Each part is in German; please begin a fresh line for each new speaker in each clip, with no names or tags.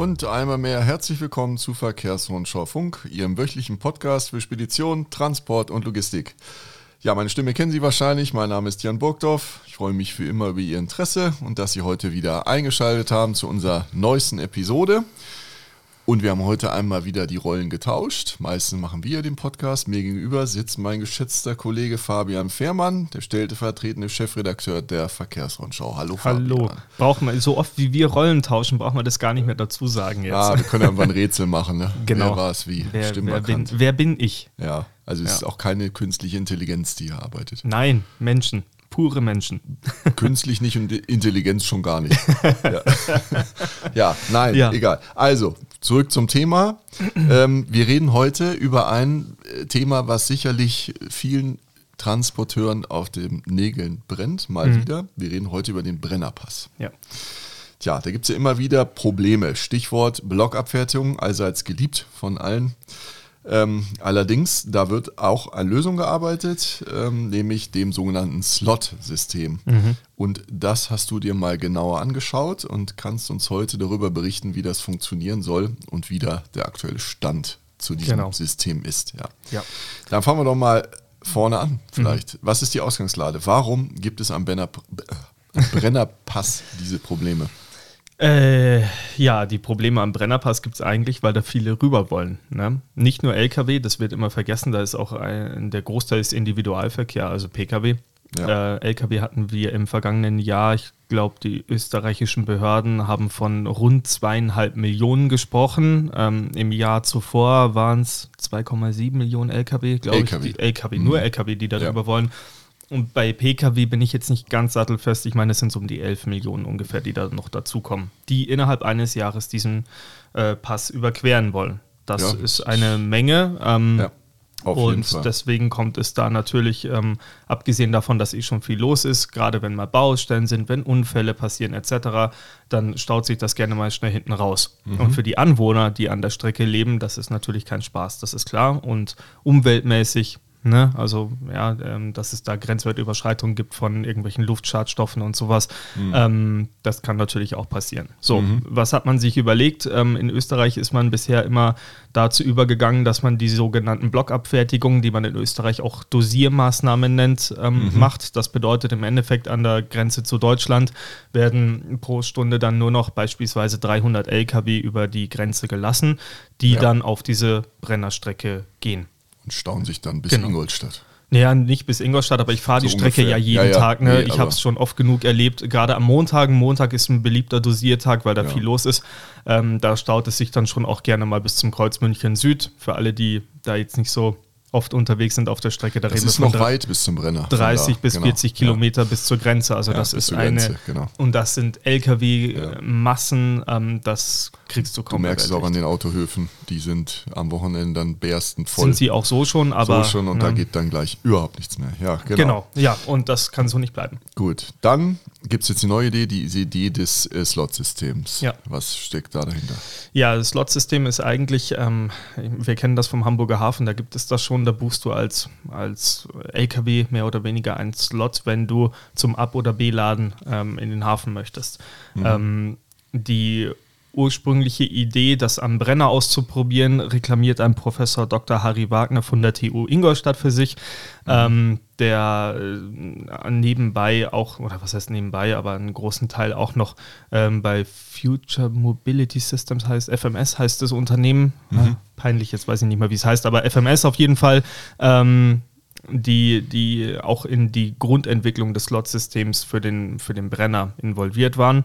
Und einmal mehr herzlich willkommen zu Verkehrsrundschau Funk, Ihrem wöchentlichen Podcast für Spedition, Transport und Logistik. Ja, meine Stimme kennen Sie wahrscheinlich. Mein Name ist Jan Burgdorf. Ich freue mich wie immer über Ihr Interesse und dass Sie heute wieder eingeschaltet haben zu unserer neuesten Episode. Und wir haben heute einmal wieder die Rollen getauscht. Meistens machen wir den Podcast. Mir gegenüber sitzt mein geschätzter Kollege Fabian Fehrmann, der stellvertretende Chefredakteur der Verkehrsrundschau. Hallo
Fabian. Hallo. Braucht man, so oft wie wir Rollen tauschen, braucht man das gar nicht mehr dazu sagen jetzt.
Ja, wir können einfach ein Rätsel machen. Ne?
Genau.
Wer war es wie?
Wer, wer, bin, wer, bin, ich?
Ja, also es ja. ist auch keine künstliche Intelligenz, die hier arbeitet.
Nein, Menschen pure Menschen.
Künstlich nicht und Intelligenz schon gar nicht. Ja, ja nein, ja. egal. Also, zurück zum Thema. Ähm, wir reden heute über ein äh, Thema, was sicherlich vielen Transporteuren auf den Nägeln brennt, mal mhm. wieder. Wir reden heute über den Brennerpass.
Ja.
Tja, da gibt es ja immer wieder Probleme. Stichwort Blockabfertigung, allseits geliebt von allen. Ähm, allerdings, da wird auch an Lösung gearbeitet, ähm, nämlich dem sogenannten Slot-System. Mhm. Und das hast du dir mal genauer angeschaut und kannst uns heute darüber berichten, wie das funktionieren soll und wie da der aktuelle Stand zu diesem genau. System ist. Ja.
ja.
Dann fangen wir doch mal vorne an, vielleicht. Mhm. Was ist die Ausgangslage? Warum gibt es am Brenner, Brennerpass diese Probleme?
Äh, ja, die Probleme am Brennerpass gibt es eigentlich, weil da viele rüber wollen. Ne? Nicht nur Lkw, das wird immer vergessen, da ist auch ein, der Großteil ist Individualverkehr, also Pkw. Ja. Äh, Lkw hatten wir im vergangenen Jahr, ich glaube, die österreichischen Behörden haben von rund zweieinhalb Millionen gesprochen. Ähm, Im Jahr zuvor waren es 2,7 Millionen Lkw, glaube ich. Die, Lkw, mhm. nur Lkw, die darüber ja. wollen. Und bei Pkw bin ich jetzt nicht ganz sattelfest. Ich meine, es sind so um die 11 Millionen ungefähr, die da noch dazukommen, die innerhalb eines Jahres diesen äh, Pass überqueren wollen. Das ja. ist eine Menge. Ähm, ja, und deswegen kommt es da natürlich, ähm, abgesehen davon, dass eh schon viel los ist, gerade wenn mal Baustellen sind, wenn Unfälle passieren etc., dann staut sich das gerne mal schnell hinten raus. Mhm. Und für die Anwohner, die an der Strecke leben, das ist natürlich kein Spaß, das ist klar. Und umweltmäßig Ne? Also ja, ähm, dass es da Grenzwertüberschreitungen gibt von irgendwelchen Luftschadstoffen und sowas. Mhm. Ähm, das kann natürlich auch passieren. So, mhm. was hat man sich überlegt? Ähm, in Österreich ist man bisher immer dazu übergegangen, dass man die sogenannten Blockabfertigungen, die man in Österreich auch Dosiermaßnahmen nennt, ähm, mhm. macht. Das bedeutet im Endeffekt an der Grenze zu Deutschland werden pro Stunde dann nur noch beispielsweise 300 Lkw über die Grenze gelassen, die ja. dann auf diese Brennerstrecke gehen
und staunen sich dann bis genau. Ingolstadt.
Naja, nicht bis Ingolstadt, aber ich fahre so die Strecke ungefähr. ja jeden ja, ja. Tag. Ne? Nee, ich habe es schon oft genug erlebt. Gerade am Montag. Montag ist ein beliebter Dosiertag, weil da ja. viel los ist. Ähm, da staut es sich dann schon auch gerne mal bis zum Kreuz München Süd. Für alle, die da jetzt nicht so oft unterwegs sind auf der Strecke.
Da das ist noch weit bis zum Brenner.
30 bis genau. 40 Kilometer bis zur Grenze. Also das ist eine. Grenze, genau. Und das sind LKW-Massen, ja. ähm, das kriegst du kaum.
Du merkst es auch an den Autohöfen, die sind am Wochenende dann berstend voll.
Sind sie auch so schon, aber.
So schon und da geht dann gleich überhaupt nichts mehr. Ja,
genau. Genau, ja, und das kann so nicht bleiben.
Gut, dann gibt es jetzt die neue Idee, die Idee des äh, Slot-Systems.
Ja.
Was steckt da dahinter?
Ja, das Slot-System ist eigentlich, ähm, wir kennen das vom Hamburger Hafen, da gibt es das schon, da buchst du als, als LKW mehr oder weniger einen Slot, wenn du zum Ab- oder B-Laden ähm, in den Hafen möchtest. Mhm. Ähm, die ursprüngliche Idee, das am Brenner auszuprobieren, reklamiert ein Professor Dr. Harry Wagner von der TU Ingolstadt für sich, mhm. ähm, der äh, nebenbei auch, oder was heißt nebenbei, aber einen großen Teil auch noch ähm, bei Future Mobility Systems heißt, FMS heißt das Unternehmen, mhm. äh, peinlich, jetzt weiß ich nicht mehr, wie es heißt, aber FMS auf jeden Fall, ähm, die, die auch in die Grundentwicklung des Slot-Systems für den, für den Brenner involviert waren.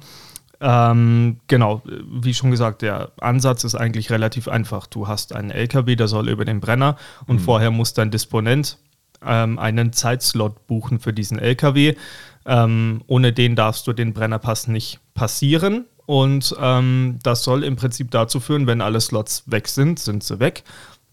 Ähm, genau, wie schon gesagt, der Ansatz ist eigentlich relativ einfach. Du hast einen LKW, der soll über den Brenner und mhm. vorher muss dein Disponent ähm, einen Zeitslot buchen für diesen LKW. Ähm, ohne den darfst du den Brennerpass nicht passieren. Und ähm, das soll im Prinzip dazu führen, wenn alle Slots weg sind, sind sie weg,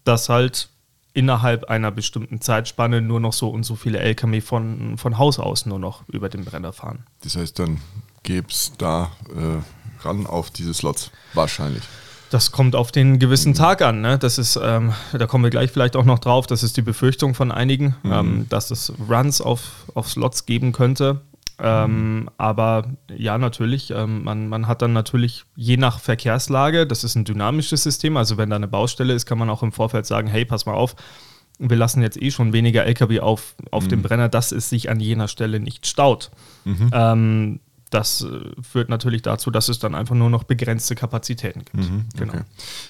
dass halt innerhalb einer bestimmten Zeitspanne nur noch so und so viele LKW von, von Haus aus nur noch über den Brenner fahren.
Das heißt, dann gäbe es da äh, ran auf diese Slots. Wahrscheinlich.
Das kommt auf den gewissen mhm. Tag an. Ne? Das ist, ähm, da kommen wir gleich vielleicht auch noch drauf. Das ist die Befürchtung von einigen, mhm. ähm, dass es Runs auf, auf Slots geben könnte. Ähm, aber ja, natürlich, ähm, man, man hat dann natürlich je nach Verkehrslage, das ist ein dynamisches System, also wenn da eine Baustelle ist, kann man auch im Vorfeld sagen, hey, pass mal auf, wir lassen jetzt eh schon weniger Lkw auf, auf mhm. dem Brenner, dass es sich an jener Stelle nicht staut. Mhm. Ähm, das äh, führt natürlich dazu, dass es dann einfach nur noch begrenzte Kapazitäten gibt. Mhm,
genau. Okay.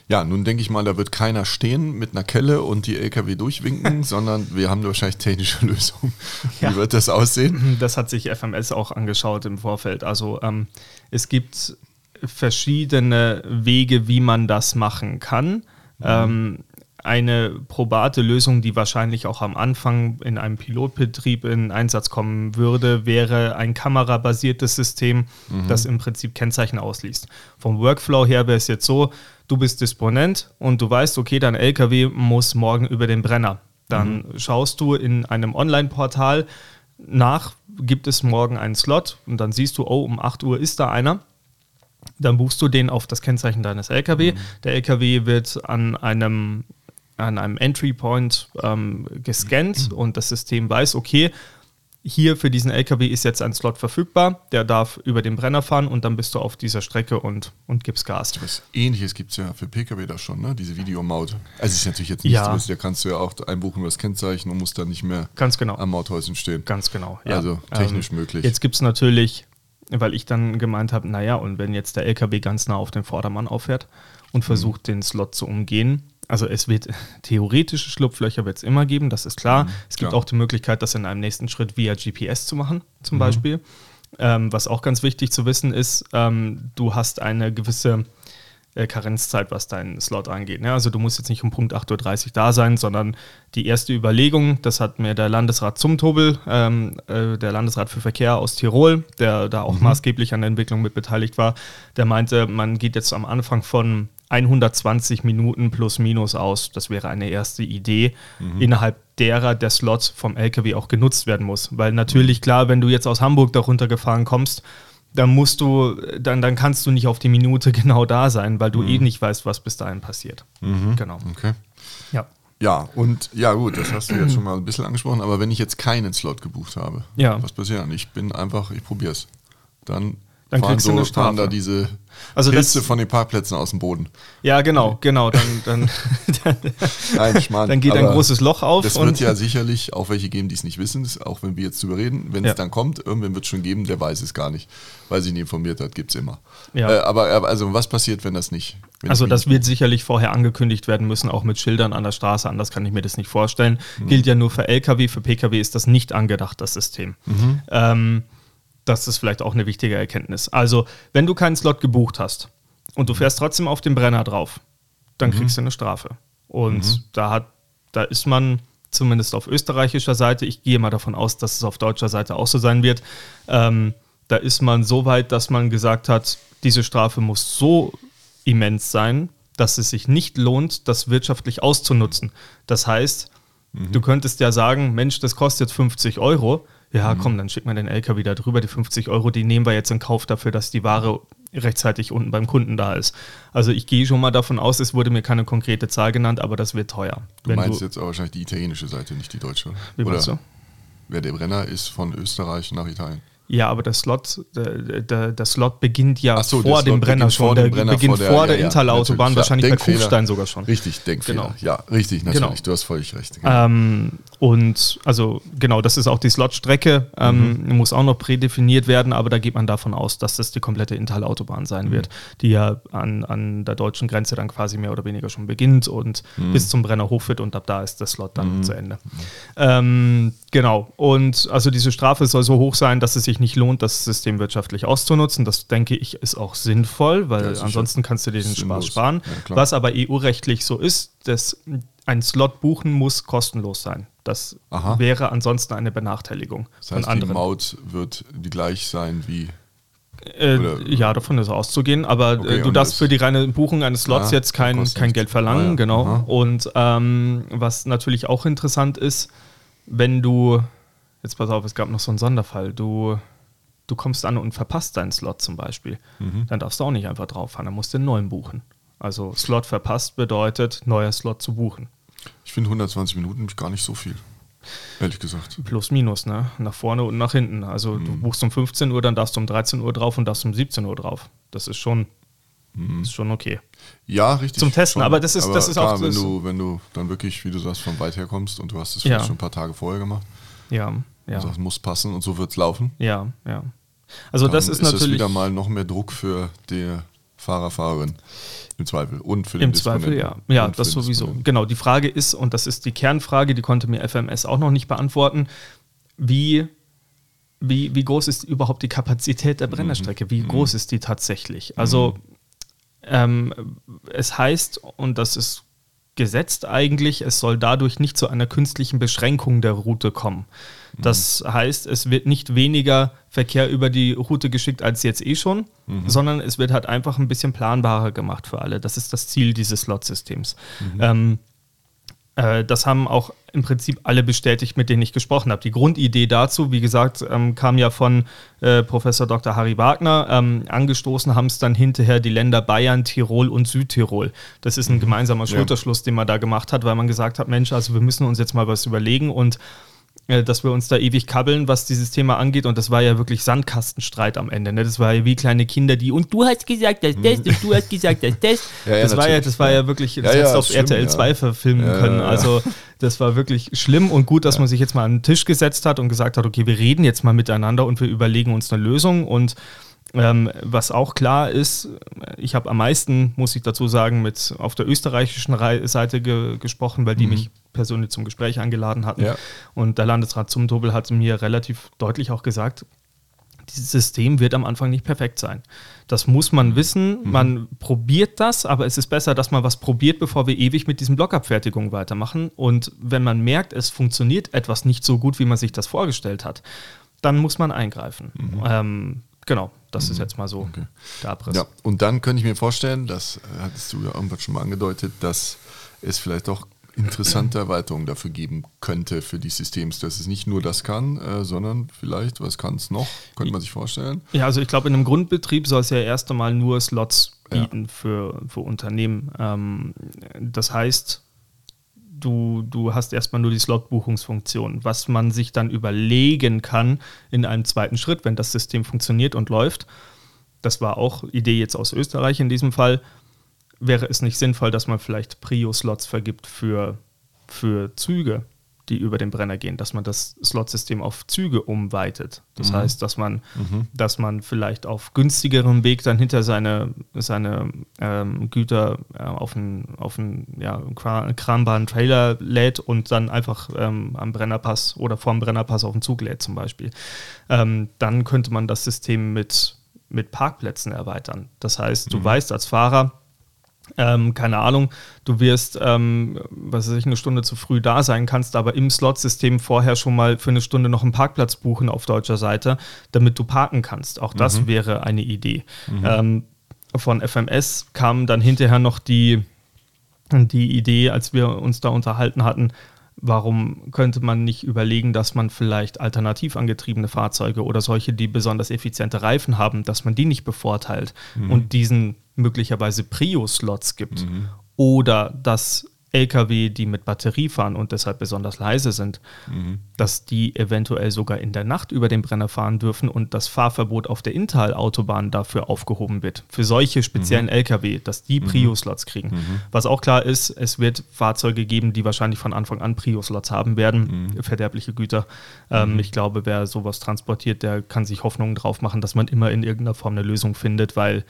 Ja, nun denke ich mal, da wird keiner stehen mit einer Kelle und die LKW durchwinken, sondern wir haben wahrscheinlich technische Lösungen. Wie ja. wird das aussehen?
Das hat sich FMS auch angeschaut im Vorfeld. Also ähm, es gibt verschiedene Wege, wie man das machen kann. Mhm. Ähm, eine probate Lösung, die wahrscheinlich auch am Anfang in einem Pilotbetrieb in Einsatz kommen würde, wäre ein kamerabasiertes System, mhm. das im Prinzip Kennzeichen ausliest. Vom Workflow her wäre es jetzt so, du bist Disponent und du weißt, okay, dein LKW muss morgen über den Brenner. Dann mhm. schaust du in einem Online-Portal nach, gibt es morgen einen Slot und dann siehst du, oh, um 8 Uhr ist da einer. Dann buchst du den auf das Kennzeichen deines LKW. Mhm. Der LKW wird an einem an einem Entry Point ähm, gescannt mhm. und das System weiß, okay, hier für diesen LKW ist jetzt ein Slot verfügbar, der darf über den Brenner fahren und dann bist du auf dieser Strecke und, und gibst Gas.
Was ähnliches gibt es ja für Pkw da schon, ne? diese Videomaut. Also ist natürlich jetzt nicht ja. so, da kannst du ja auch einbuchen über das Kennzeichen und musst dann nicht mehr
Ganz genau.
am Mauthäuschen stehen.
Ganz genau.
Ja. Also technisch ähm, möglich.
Jetzt gibt es natürlich, weil ich dann gemeint habe, naja, und wenn jetzt der LKW ganz nah auf den Vordermann auffährt und mhm. versucht, mhm. den Slot zu umgehen, also es wird theoretische Schlupflöcher wird es immer geben, das ist klar. Mhm, es gibt klar. auch die Möglichkeit, das in einem nächsten Schritt via GPS zu machen, zum mhm. Beispiel. Ähm, was auch ganz wichtig zu wissen ist, ähm, du hast eine gewisse äh, Karenzzeit, was deinen Slot angeht. Ne? Also du musst jetzt nicht um Punkt 8.30 Uhr da sein, sondern die erste Überlegung, das hat mir der Landesrat Zumtobel, ähm, äh, der Landesrat für Verkehr aus Tirol, der da auch mhm. maßgeblich an der Entwicklung mit beteiligt war, der meinte, man geht jetzt am Anfang von 120 Minuten plus minus aus. Das wäre eine erste Idee, mhm. innerhalb derer der Slot vom LKW auch genutzt werden muss. Weil natürlich, klar, wenn du jetzt aus Hamburg darunter gefahren kommst, dann musst du, dann, dann kannst du nicht auf die Minute genau da sein, weil du mhm. eh nicht weißt, was bis dahin passiert.
Mhm. Genau. Okay. Ja. Ja, und ja gut, das hast du jetzt schon mal ein bisschen angesprochen, aber wenn ich jetzt keinen Slot gebucht habe, ja. was passiert dann? Ich bin einfach, ich probiere es. Dann
dann fahren kriegst so, du eine
Strafe. da diese also Pilze von den Parkplätzen aus dem Boden.
Ja, genau, genau. Dann, dann, dann, Nein, Schmarrn, dann geht ein großes Loch auf.
Es wird ja sicherlich auch welche geben, die es nicht wissen, auch wenn wir jetzt drüber reden. Wenn ja. es dann kommt, irgendwann wird es schon geben, der weiß es gar nicht, weil sich nicht informiert hat, gibt es immer. Ja. Äh, aber also was passiert, wenn das nicht? Wenn
also das wird sicherlich vorher angekündigt werden müssen, auch mit Schildern an der Straße, anders kann ich mir das nicht vorstellen. Mhm. Gilt ja nur für Lkw, für Pkw ist das nicht angedacht, das System. Mhm. Ähm, das ist vielleicht auch eine wichtige Erkenntnis. Also, wenn du keinen Slot gebucht hast und du fährst trotzdem auf den Brenner drauf, dann mhm. kriegst du eine Strafe. Und mhm. da hat, da ist man zumindest auf österreichischer Seite, ich gehe mal davon aus, dass es auf deutscher Seite auch so sein wird, ähm, da ist man so weit, dass man gesagt hat, diese Strafe muss so immens sein, dass es sich nicht lohnt, das wirtschaftlich auszunutzen. Das heißt, mhm. du könntest ja sagen, Mensch, das kostet 50 Euro, ja, mhm. komm, dann schickt man den LKW da drüber, die 50 Euro, die nehmen wir jetzt in Kauf dafür, dass die Ware rechtzeitig unten beim Kunden da ist. Also ich gehe schon mal davon aus, es wurde mir keine konkrete Zahl genannt, aber das wird teuer.
Du meinst du, jetzt aber wahrscheinlich die italienische Seite, nicht die deutsche.
Wie meinst du?
Wer der Brenner ist von Österreich nach Italien.
Ja, aber der Slot, der, der, der Slot beginnt ja so, vor dem Brenner schon. Der
Brenner
beginnt
vor
der, vor der ja, Intalautobahn, wahrscheinlich bei Kufstein sogar schon.
Richtig, Denkfehler. Genau. Ja, richtig, natürlich. Genau. Du hast völlig recht.
Genau. Ähm, und also genau, das ist auch die Slotstrecke, ähm, mhm. muss auch noch prädefiniert werden, aber da geht man davon aus, dass das die komplette Intalautobahn sein mhm. wird, die ja an, an der deutschen Grenze dann quasi mehr oder weniger schon beginnt und mhm. bis zum Brenner hochführt und ab da ist der Slot dann mhm. zu Ende. Ähm, genau, und also diese Strafe soll so hoch sein, dass es sich nicht lohnt, das System wirtschaftlich auszunutzen. Das denke ich ist auch sinnvoll, weil ja, ansonsten kannst du dir den Spaß sparen. Ja, Was aber EU-rechtlich so ist, dass ein Slot buchen muss kostenlos sein. Das Aha. wäre ansonsten eine Benachteiligung
das heißt, von anderen. Die Maut wird die gleich sein wie
äh, ja, davon ist auszugehen, aber okay, äh, du darfst für die reine Buchung eines Slots ja, jetzt kein, kein Geld verlangen, ah, ja. genau. Aha. Und ähm, was natürlich auch interessant ist, wenn du, jetzt pass auf, es gab noch so einen Sonderfall, du du kommst an und verpasst deinen Slot zum Beispiel, mhm. dann darfst du auch nicht einfach drauf fahren, dann musst du einen neuen buchen. Also Slot verpasst bedeutet, neuer Slot zu buchen.
Ich finde 120 Minuten gar nicht so viel. Ehrlich gesagt.
Plus, minus, ne? Nach vorne und nach hinten. Also mhm. du buchst um 15 Uhr, dann darfst du um 13 Uhr drauf und darfst um 17 Uhr drauf. Das ist schon, mhm. ist schon okay.
Ja, richtig.
Zum Testen,
schon.
aber das ist,
aber
das ist
klar,
auch.
Wenn du, wenn du dann wirklich, wie du sagst, von weit her kommst und du hast es
Ja.
vielleicht schon ein paar Tage vorher gemacht,
ja, ja.
also das muss passen und so wird es laufen.
Ja, ja. Also das
dann
ist,
es
natürlich
wieder mal noch mehr Druck für die Fahrer, Fahrerin. Im Zweifel. Und für den
im Zweifel, ja. Ja, das sowieso. Genau, die Frage ist, und das ist die Kernfrage, die konnte mir FMS auch noch nicht beantworten, wie, wie, wie groß ist überhaupt die Kapazität der Brennerstrecke? Wie groß ist die tatsächlich? Also ähm, es heißt, und das ist gesetzt eigentlich, es soll dadurch nicht zu einer künstlichen Beschränkung der Route kommen. Das heißt, es wird nicht weniger Verkehr über die Route geschickt als jetzt eh schon, sondern es wird halt einfach ein bisschen planbarer gemacht für alle. Das ist das Ziel dieses Slot-Systems. Ähm, äh, das haben auch im Prinzip alle bestätigt, mit denen ich gesprochen habe. Die Grundidee dazu, wie gesagt, ähm, kam ja von äh, Professor Dr. Harry Wagner. Ähm, angestoßen haben es dann hinterher die Länder Bayern, Tirol und Südtirol. Das ist ein gemeinsamer Schulterschluss, den man da gemacht hat, weil man gesagt hat, Mensch, also wir müssen uns jetzt mal was überlegen und dass wir uns da ewig kabbeln, was dieses Thema angeht. Und das war ja wirklich Sandkastenstreit am Ende. Ne? Das war ja wie kleine Kinder, die und du hast gesagt, dass das und du hast gesagt, dass das.
Ja, ja,
das, war ja, das war
ja.
ja wirklich, das
Ja, ja,
hättest du auf
schlimm,
RTL
ja.
2 verfilmen
Ja,
können.
ja, ja.
Also das war wirklich schlimm und gut, dass man sich jetzt mal an den Tisch gesetzt hat und gesagt hat, okay, wir reden jetzt mal miteinander und wir überlegen uns eine Lösung. Und ähm, was auch klar ist, ich habe am meisten, muss ich dazu sagen, mit auf der österreichischen Rei- Seite ge gesprochen, weil die mich persönlich zum Gespräch eingeladen hatten.
Ja.
Und der Landesrat Zumtobel hat mir relativ deutlich auch gesagt, dieses System wird am Anfang nicht perfekt sein. Das muss man wissen. Man probiert das, aber es ist besser, dass man was probiert, bevor wir ewig mit diesen Blockabfertigungen weitermachen. Und wenn man merkt, es funktioniert etwas nicht so gut, wie man sich das vorgestellt hat, dann muss man eingreifen. Ähm, genau, das ist jetzt mal so der Abriss.
Ja, und dann könnte ich mir vorstellen, das hattest du ja irgendwann schon mal angedeutet, dass es vielleicht auch interessante Erweiterungen dafür geben könnte für die Systems, dass es nicht nur das kann, äh, sondern vielleicht, was kann es noch? Könnte man sich vorstellen.
Ja, also ich glaube, in einem Grundbetrieb soll es ja erst einmal nur Slots
Ja.
bieten für, für Unternehmen. Ähm, das heißt, du, du hast erstmal nur die Slot-Buchungsfunktion. Was man sich dann überlegen kann in einem zweiten Schritt, wenn das System funktioniert und läuft, das war auch Idee jetzt aus Österreich in diesem Fall, wäre es nicht sinnvoll, dass man vielleicht Prio-Slots vergibt für, für Züge, die über den Brenner gehen, dass man das Slotsystem auf Züge umweitet. Das heißt, dass man, dass man vielleicht auf günstigerem Weg dann hinter seine, seine ähm, Güter äh, auf einen, auf einen ja, kra- kranbaren Trailer lädt und dann einfach ähm, am Brennerpass oder vorm Brennerpass auf den Zug lädt zum Beispiel. Ähm, dann könnte man das System mit, mit Parkplätzen erweitern. Das heißt, du weißt als Fahrer, ähm, keine Ahnung, du wirst, ähm, was weiß ich, eine Stunde zu früh da sein, kannst aber im Slot-System vorher schon mal für eine Stunde noch einen Parkplatz buchen auf deutscher Seite, damit du parken kannst. Auch das wäre eine Idee. Ähm, von FMS kam dann hinterher noch die, die Idee, als wir uns da unterhalten hatten, warum könnte man nicht überlegen, dass man vielleicht alternativ angetriebene Fahrzeuge oder solche, die besonders effiziente Reifen haben, dass man die nicht bevorteilt und diesen möglicherweise Prio-Slots gibt oder dass Lkw, die mit Batterie fahren und deshalb besonders leise sind, dass die eventuell sogar in der Nacht über den Brenner fahren dürfen und das Fahrverbot auf der Inntal-Autobahn dafür aufgehoben wird. Für solche speziellen Lkw, dass die Prio-Slots kriegen. Was auch klar ist, es wird Fahrzeuge geben, die wahrscheinlich von Anfang an Prio-Slots haben werden, verderbliche Güter. Ähm, ich glaube, wer sowas transportiert, der kann sich Hoffnungen drauf machen, dass man immer in irgendeiner Form eine Lösung findet, weil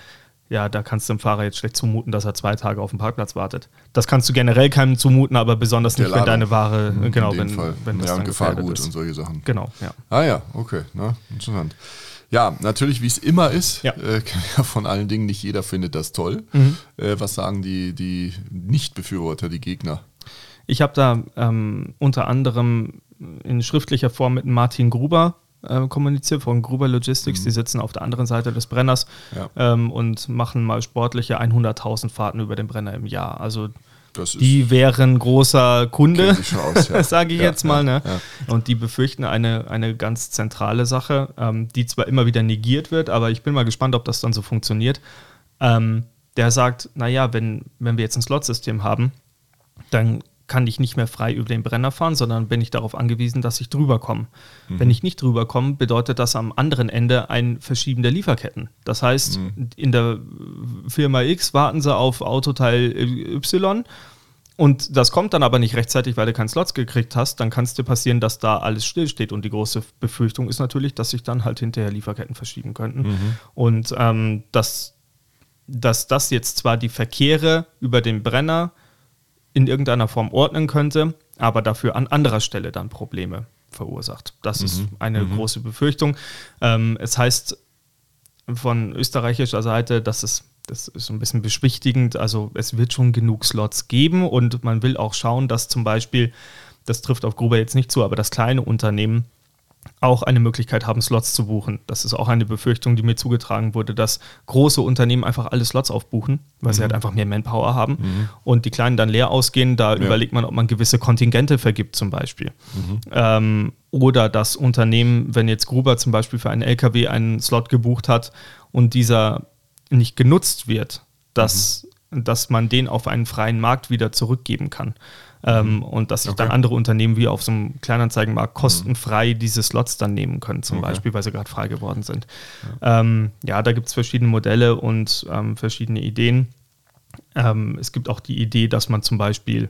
ja, da kannst du dem Fahrer jetzt schlecht zumuten, dass er zwei Tage auf dem Parkplatz wartet. Das kannst du generell keinem zumuten, aber besonders
Der
nicht, wenn deine Ware,
In
genau,
dem
wenn,
Fall.
wenn das
ja, und
dann
Gefahrgut
ist.
und solche Sachen.
Genau, ja.
Ah ja, okay, na, interessant. Ja, natürlich, wie es immer ist,
Ja.
äh, von allen Dingen nicht jeder findet das toll.
Mhm.
Äh, was sagen die, die Nicht-Befürworter, die Gegner?
Ich habe da ähm, unter anderem in schriftlicher Form mit Martin Gruber äh, kommuniziert von Gruber Logistics. Die sitzen auf der anderen Seite des Brenners
Ja.
ähm, und machen mal sportliche 100.000 Fahrten über den Brenner im Jahr. Also die wären großer Kunde,
ja.
sage ich
Ja,
jetzt mal. ne?
ja.
Und die befürchten eine, eine ganz zentrale Sache, ähm, die zwar immer wieder negiert wird, aber ich bin mal gespannt, ob das dann so funktioniert. Ähm, der sagt, naja, wenn, wenn wir jetzt ein Slot-System haben, dann kann ich nicht mehr frei über den Brenner fahren, sondern bin ich darauf angewiesen, dass ich drüber komme. Mhm. Wenn ich nicht drüber komme, bedeutet das am anderen Ende ein Verschieben der Lieferketten. Das heißt, mhm. in der Firma X warten sie auf Autoteil Y und das kommt dann aber nicht rechtzeitig, weil du keinen Slots gekriegt hast, dann kann es dir passieren, dass da alles stillsteht. Und die große Befürchtung ist natürlich, dass sich dann halt hinterher Lieferketten verschieben könnten. Mhm. Und ähm, dass, dass das jetzt zwar die Verkehre über den Brenner in irgendeiner Form ordnen könnte, aber dafür an anderer Stelle dann Probleme verursacht. Das mhm. ist eine mhm. große Befürchtung. Ähm, es heißt von österreichischer Seite, dass es das ist so ein bisschen beschwichtigend. Also es wird schon genug Slots geben und man will auch schauen, dass zum Beispiel, das trifft auf Gruber jetzt nicht zu, aber dass kleine Unternehmen auch eine Möglichkeit haben, Slots zu buchen. Das ist auch eine Befürchtung, die mir zugetragen wurde, dass große Unternehmen einfach alle Slots aufbuchen, weil mhm. sie halt einfach mehr Manpower haben mhm. und die kleinen dann leer ausgehen. Da ja. überlegt man, ob man gewisse Kontingente vergibt zum Beispiel. Mhm. Ähm, oder das Unternehmen, wenn jetzt Gruber zum Beispiel für einen LKW einen Slot gebucht hat und dieser nicht genutzt wird, dass, mhm. dass man den auf einen freien Markt wieder zurückgeben kann. Ähm, mhm. und dass sich okay. dann andere Unternehmen wie auf so einem Kleinanzeigenmarkt kostenfrei mhm. diese Slots dann nehmen können, zum okay. Beispiel, weil sie gerade frei geworden sind. Ja, ähm, ja da gibt es verschiedene Modelle und ähm, verschiedene Ideen. Ähm, es gibt auch die Idee, dass man zum Beispiel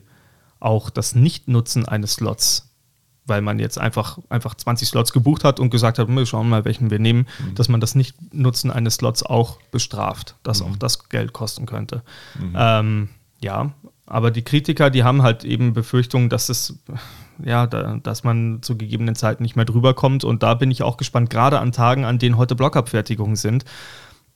auch das Nichtnutzen eines Slots weil man jetzt einfach, einfach 20 Slots gebucht hat und gesagt hat, wir schauen mal, welchen wir nehmen, mhm. dass man das Nicht-Nutzen eines Slots auch bestraft, dass mhm. auch das Geld kosten könnte. Mhm. Ähm, ja, aber die Kritiker, die haben halt eben Befürchtungen, dass es, ja, da, dass man zu gegebenen Zeiten nicht mehr drüber kommt. Und da bin ich auch gespannt, gerade an Tagen, an denen heute Blockabfertigungen sind.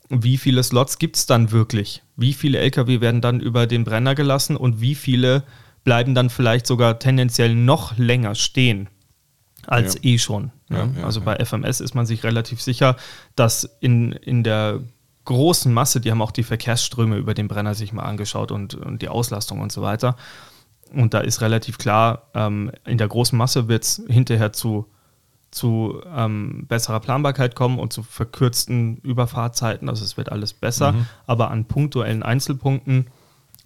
Wie viele Slots gibt es dann wirklich? Wie viele Lkw werden dann über den Brenner gelassen und wie viele bleiben dann vielleicht sogar tendenziell noch länger stehen als ja. eh schon. Ja, ja, also bei FMS ist man sich relativ sicher, dass in, in der großen Masse, die haben auch die Verkehrsströme über den Brenner sich mal angeschaut und, und die Auslastung und so weiter. Und da ist relativ klar, ähm, in der großen Masse wird es hinterher zu, zu ähm, besserer Planbarkeit kommen und zu verkürzten Überfahrzeiten. Also es wird alles besser. Mhm. Aber an punktuellen Einzelpunkten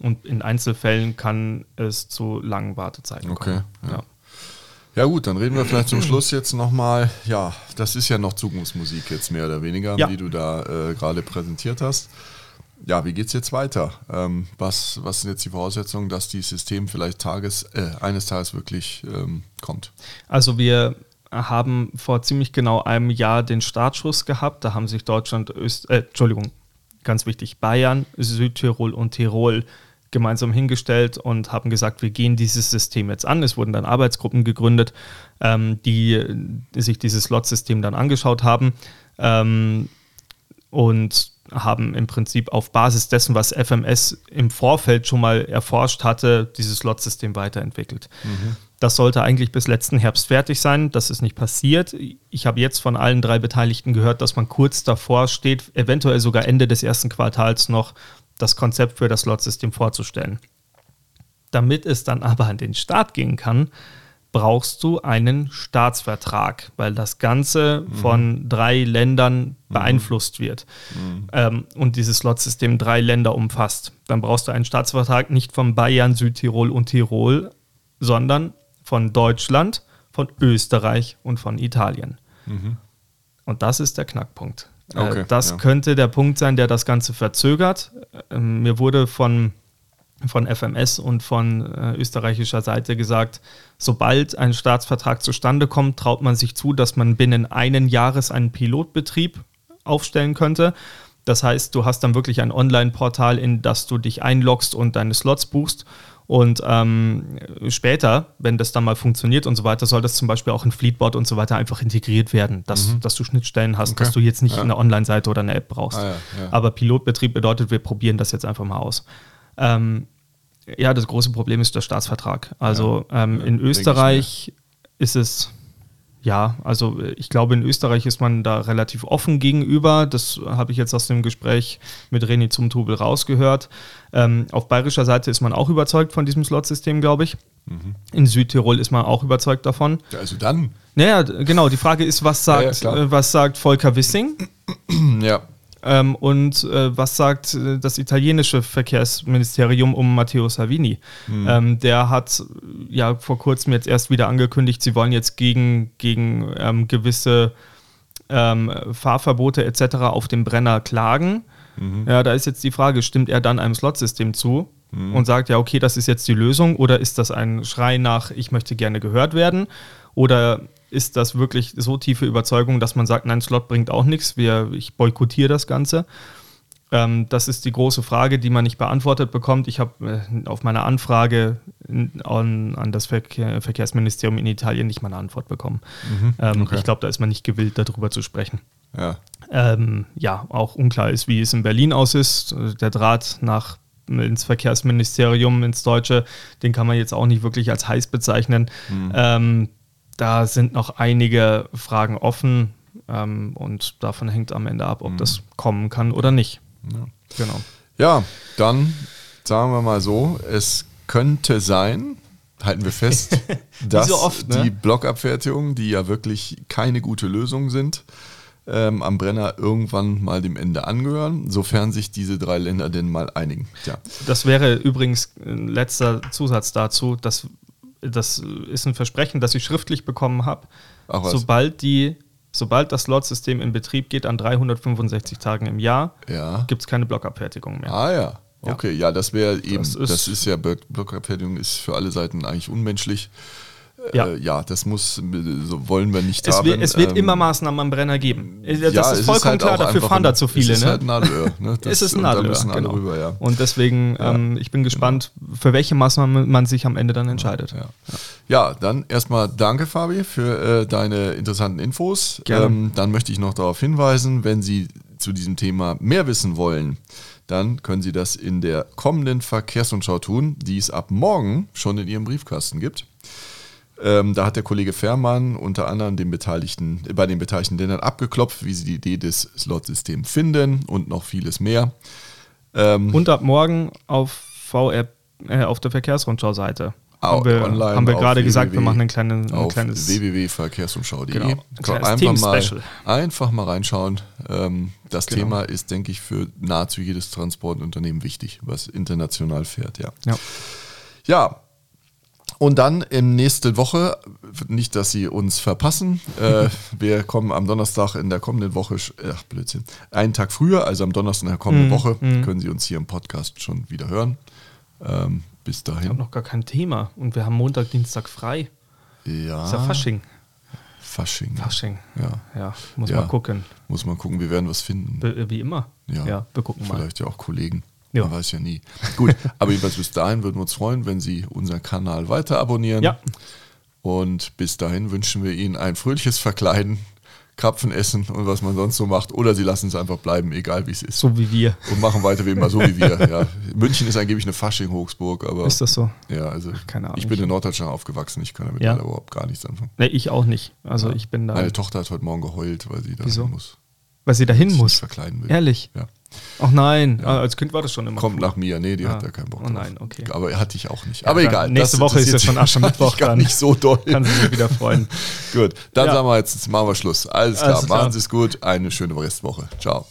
und in Einzelfällen kann es zu langen Wartezeiten
okay, kommen. Ja. ja. Ja gut, dann reden wir vielleicht zum Schluss jetzt nochmal, ja, das ist ja noch Zukunftsmusik jetzt mehr oder weniger, ja. die du da äh, gerade präsentiert hast. Ja, wie geht es jetzt weiter? Ähm, was, was sind jetzt die Voraussetzungen, dass dieses System vielleicht Tages, äh, eines Tages wirklich ähm, kommt?
Also wir haben vor ziemlich genau einem Jahr den Startschuss gehabt. Da haben sich Deutschland, Öst, äh, Entschuldigung, ganz wichtig, Bayern, Südtirol und Tirol gemeinsam hingestellt und haben gesagt, wir gehen dieses System jetzt an. Es wurden dann Arbeitsgruppen gegründet, ähm, die, die, sich dieses Slot-System dann angeschaut haben ähm, und haben im Prinzip auf Basis dessen, was FMS im Vorfeld schon mal erforscht hatte, dieses Slot-System weiterentwickelt. Mhm. Das sollte eigentlich bis letzten Herbst fertig sein. Das ist nicht passiert. Ich habe jetzt von allen drei Beteiligten gehört, dass man kurz davor steht, eventuell sogar Ende des ersten Quartals noch das Konzept für das Slot-System vorzustellen. Damit es dann aber an den Start gehen kann, brauchst du einen Staatsvertrag, weil das Ganze mhm. von drei Ländern mhm. beeinflusst wird mhm. ähm, und dieses Slot-System drei Länder umfasst. Dann brauchst du einen Staatsvertrag nicht von Bayern, Südtirol und Tirol, sondern von Deutschland, von Österreich und von Italien. Mhm. Und das ist der Knackpunkt. Äh, okay, das ja. könnte der Punkt sein, der das Ganze verzögert. Ähm, mir wurde von, von FMS und von äh, österreichischer Seite gesagt, sobald ein Staatsvertrag zustande kommt, traut man sich zu, dass man binnen einen Jahres einen Pilotbetrieb aufstellen könnte. Das heißt, du hast dann wirklich ein Online-Portal, in das du dich einloggst und deine Slots buchst und ähm, später, wenn das dann mal funktioniert und so weiter, soll das zum Beispiel auch in Fleetboard und so weiter einfach integriert werden, dass, mhm. dass du Schnittstellen hast, okay. dass du jetzt nicht ja. eine Online-Seite oder eine App brauchst. Ah, ja, ja. Aber Pilotbetrieb bedeutet, wir probieren das jetzt einfach mal aus. Ähm, ja, das große Problem ist der Staatsvertrag. Also ähm, in Österreich ist es ja, also äh, ich glaube, in Österreich ist man da relativ offen gegenüber. Das habe ich jetzt aus dem Gespräch mit René Zumtubel rausgehört. Ähm, auf bayerischer Seite ist man auch überzeugt von diesem Slot-System, glaube ich. Mhm. In Südtirol ist man auch überzeugt davon.
Ja, also dann.
Naja, genau. Die Frage ist, was sagt, ja, ja, äh, was sagt Volker Wissing?
ja.
Ähm, und äh, was sagt äh, das italienische Verkehrsministerium um Matteo Salvini? Mhm. Ähm, der hat ja vor kurzem jetzt erst wieder angekündigt, sie wollen jetzt gegen, gegen ähm, gewisse ähm, Fahrverbote etc. auf dem Brenner klagen. Mhm. Ja, da ist jetzt die Frage, stimmt er dann einem Slotsystem zu mhm. und sagt, ja, okay, das ist jetzt die Lösung oder ist das ein Schrei nach, ich möchte gerne gehört werden? Oder ist das wirklich so tiefe Überzeugung, dass man sagt, nein, Slot bringt auch nichts, wir, ich boykottiere das Ganze? Ähm, das ist die große Frage, die man nicht beantwortet bekommt. Ich habe äh, auf meine Anfrage an, an das Verkehr, Verkehrsministerium in Italien nicht mal eine Antwort bekommen. Mhm, ähm, okay. Ich glaube, da ist man nicht gewillt, darüber zu sprechen. Ja. Ähm, ja, auch unklar ist, wie es in Berlin aus ist. Der Draht nach ins Verkehrsministerium, ins Deutsche, den kann man jetzt auch nicht wirklich als heiß bezeichnen. Mhm. Ähm, da sind noch einige Fragen offen ähm, und davon hängt am Ende ab, ob mhm. das kommen kann oder nicht.
Ja. Genau. Ja, dann sagen wir mal so, es könnte sein, halten wir fest, dass so oft, ne? die Blockabfertigungen, die ja wirklich keine gute Lösung sind, ähm, am Brenner irgendwann mal dem Ende angehören, sofern sich diese drei Länder denn mal einigen.
Tja. Das wäre übrigens ein letzter Zusatz dazu, dass das ist ein Versprechen, das ich schriftlich bekommen habe. Sobald die Sobald das Slot-System in Betrieb geht an 365 Tagen im Jahr, ja. gibt es keine Blockabfertigung mehr.
Ah ja. Okay, ja, das wäre eben, das ist, das ist ja, Blockabfertigung ist für alle Seiten eigentlich unmenschlich. Ja. Äh, ja, das muss, so wollen wir nicht
es
haben.
Wird, es wird ähm, immer Maßnahmen am Brenner geben. Das ja, ist vollkommen halt klar, dafür fahren da zu viele. Es ist ne? halt Nadelöhr. Ne? Das, es ist ein Nadelöhr, genau. Rüber, ja. Und deswegen, ja, ähm, ich bin gespannt, genau. für welche Maßnahmen man sich am Ende dann entscheidet.
Ja, ja. dann erstmal danke, Fabi, für äh, deine interessanten Infos. Ähm, dann möchte ich noch darauf hinweisen, wenn Sie zu diesem Thema mehr wissen wollen, dann können Sie das in der kommenden Verkehrsrundschau tun, die es ab morgen schon in Ihrem Briefkasten gibt. Ähm, da hat der Kollege Fährmann unter anderem den Beteiligten, bei den beteiligten Ländern abgeklopft, wie sie die Idee des Slot-Systems finden und noch vieles mehr.
Ähm, und ab morgen auf VR, äh, auf der Verkehrsrundschau-Seite. Haben wir, online haben wir gerade gesagt, wir machen ein, kleine, ein kleines
www.verkehrsrundschau.de. Genau, ein einfach, mal, einfach mal reinschauen. Ähm, das genau. Thema ist, denke ich, für nahezu jedes Transportunternehmen wichtig, was international fährt. Ja. ja. Ja, und dann in nächste Woche, nicht, dass Sie uns verpassen, äh, wir kommen am Donnerstag in der kommenden Woche, ach Blödsinn, einen Tag früher, also am Donnerstag in der kommenden mm, Woche, mm. können Sie uns hier im Podcast schon wieder hören. Ähm, bis dahin. Wir
haben noch gar kein Thema und wir haben Montag, Dienstag frei.
Ja.
Ist ja Fasching.
Fasching.
Fasching. Ja. Ja, muss ja. mal gucken.
Muss man gucken, wir werden was finden.
Wie immer.
Ja, ja wir gucken mal. Vielleicht ja auch Kollegen. Ja. Man weiß ja nie. Gut, aber jedenfalls bis dahin würden wir uns freuen, wenn Sie unseren Kanal weiter abonnieren. Ja. Und bis dahin wünschen wir Ihnen ein fröhliches Verkleiden, Krapfen essen und was man sonst so macht. Oder Sie lassen es einfach bleiben, egal wie es ist.
So wie wir.
Und machen weiter wie immer, so wie wir. Ja. München ist angeblich eine Fasching-Hochsburg, aber.
Ist das so?
Ja, also. Keine Ahnung. Ich bin in Norddeutschland aufgewachsen, ich kann damit
ja.
überhaupt gar nichts anfangen.
Nee, ich auch nicht. Also ja. ich bin da.
Meine Tochter hat heute Morgen geheult, weil sie da muss.
Weil sie dahin muss.
verkleiden will.
Ehrlich. Ja. Ach nein, ja. Ah, als Kind war das schon immer.
Kommt cool. nach mir, nee, die ah. hat da keinen Bock
drauf. Oh nein, okay.
Aber hatte ich auch nicht. Aber egal.
Nächste Woche ist ja schon Aschermittwoch
dann. nicht so doll.
Kann sich wieder freuen.
gut, dann sagen wir jetzt, jetzt machen wir Schluss. Alles klar, Alles klar. machen Sie es gut. Eine schöne Restwoche. Ciao.